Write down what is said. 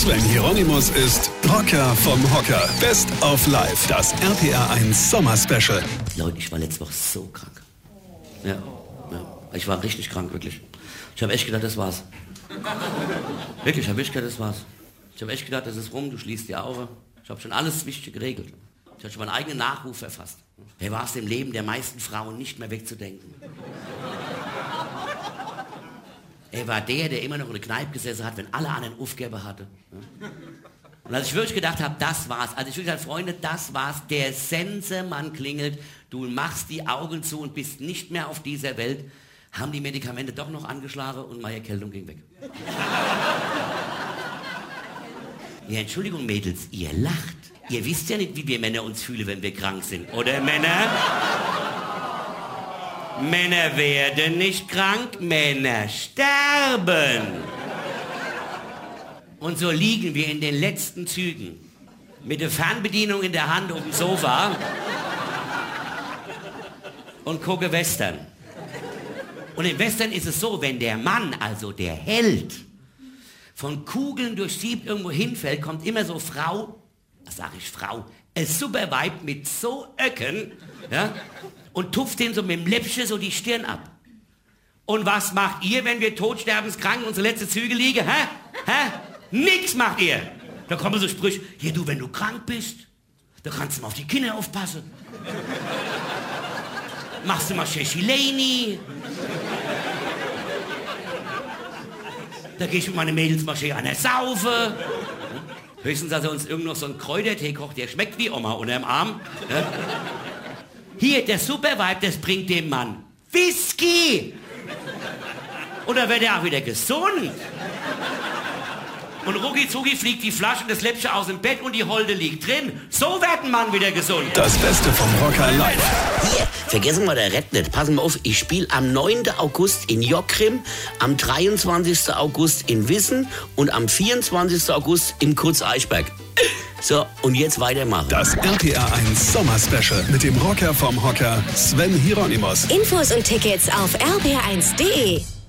Sven Hieronymus ist Rocker vom Hocker. Best of Life. Das RPR 1 Sommer Special. Leute, ich war letzte Woche so krank. Ja, ja. Ich war richtig krank, wirklich. Ich habe echt gedacht, das war's. Wirklich, ich habe echt gedacht, das war's. Ich habe echt gedacht, das ist rum, du schließt die Augen. Ich habe schon alles Wichtige geregelt. Ich habe schon meinen eigenen Nachruf verfasst. Wer war es im Leben der meisten Frauen nicht mehr wegzudenken? Er war der, der immer noch in der Kneipe gesessen hat, wenn alle anderen Aufgabe hatte. Und als ich wirklich gedacht habe, das war's, als ich wirklich gesagt Freunde, das war's, der Sensemann klingelt, du machst die Augen zu und bist nicht mehr auf dieser Welt, haben die Medikamente doch noch angeschlagen und meine Erkältung ging weg. ja, Entschuldigung, Mädels, ihr lacht. Ihr wisst ja nicht, wie wir Männer uns fühlen, wenn wir krank sind, oder Männer? Männer werden nicht krank, Männer sterben. Und so liegen wir in den letzten Zügen mit der Fernbedienung in der Hand auf dem Sofa und gucke Western. Und im Western ist es so, wenn der Mann, also der Held, von Kugeln durchsiebt irgendwo hinfällt, kommt immer so Frau, was sage ich Frau, ein super Weib mit so Öcken, ja, und tupft den so mit dem Läppchen so die Stirn ab. Und was macht ihr, wenn wir todsterbenskrank unsere letzte Züge liegen? Hä? Hä? Nix macht ihr. Da kommen so Sprüche, hier du, wenn du krank bist, da kannst du mal auf die Kinder aufpassen. Machst du mal Sheshileni. Da geh ich mit meinen Mädels mal schön an der Saufe. Höchstens, dass er uns irgend noch so einen Kräutertee kocht, der schmeckt wie Oma unter dem Arm. Ja? Hier, der Supervibe, das bringt dem Mann Whisky. Und dann wird er auch wieder gesund. Und rucki zucki fliegt die Flasche und das Läppchen aus dem Bett und die Holde liegt drin. So wird ein Mann wieder gesund. Das Beste vom Rocker live. Hier, vergessen wir der Rett nicht. Passen wir auf, ich spiele am 9. August in Jockrim, am 23. August in Wissen und am 24. August in Kurz-Eichberg. So, und jetzt weitermachen. Das RPR 1 Sommer Special mit dem Rocker vom Hocker Sven Hieronymus. Infos und Tickets auf rb1.de.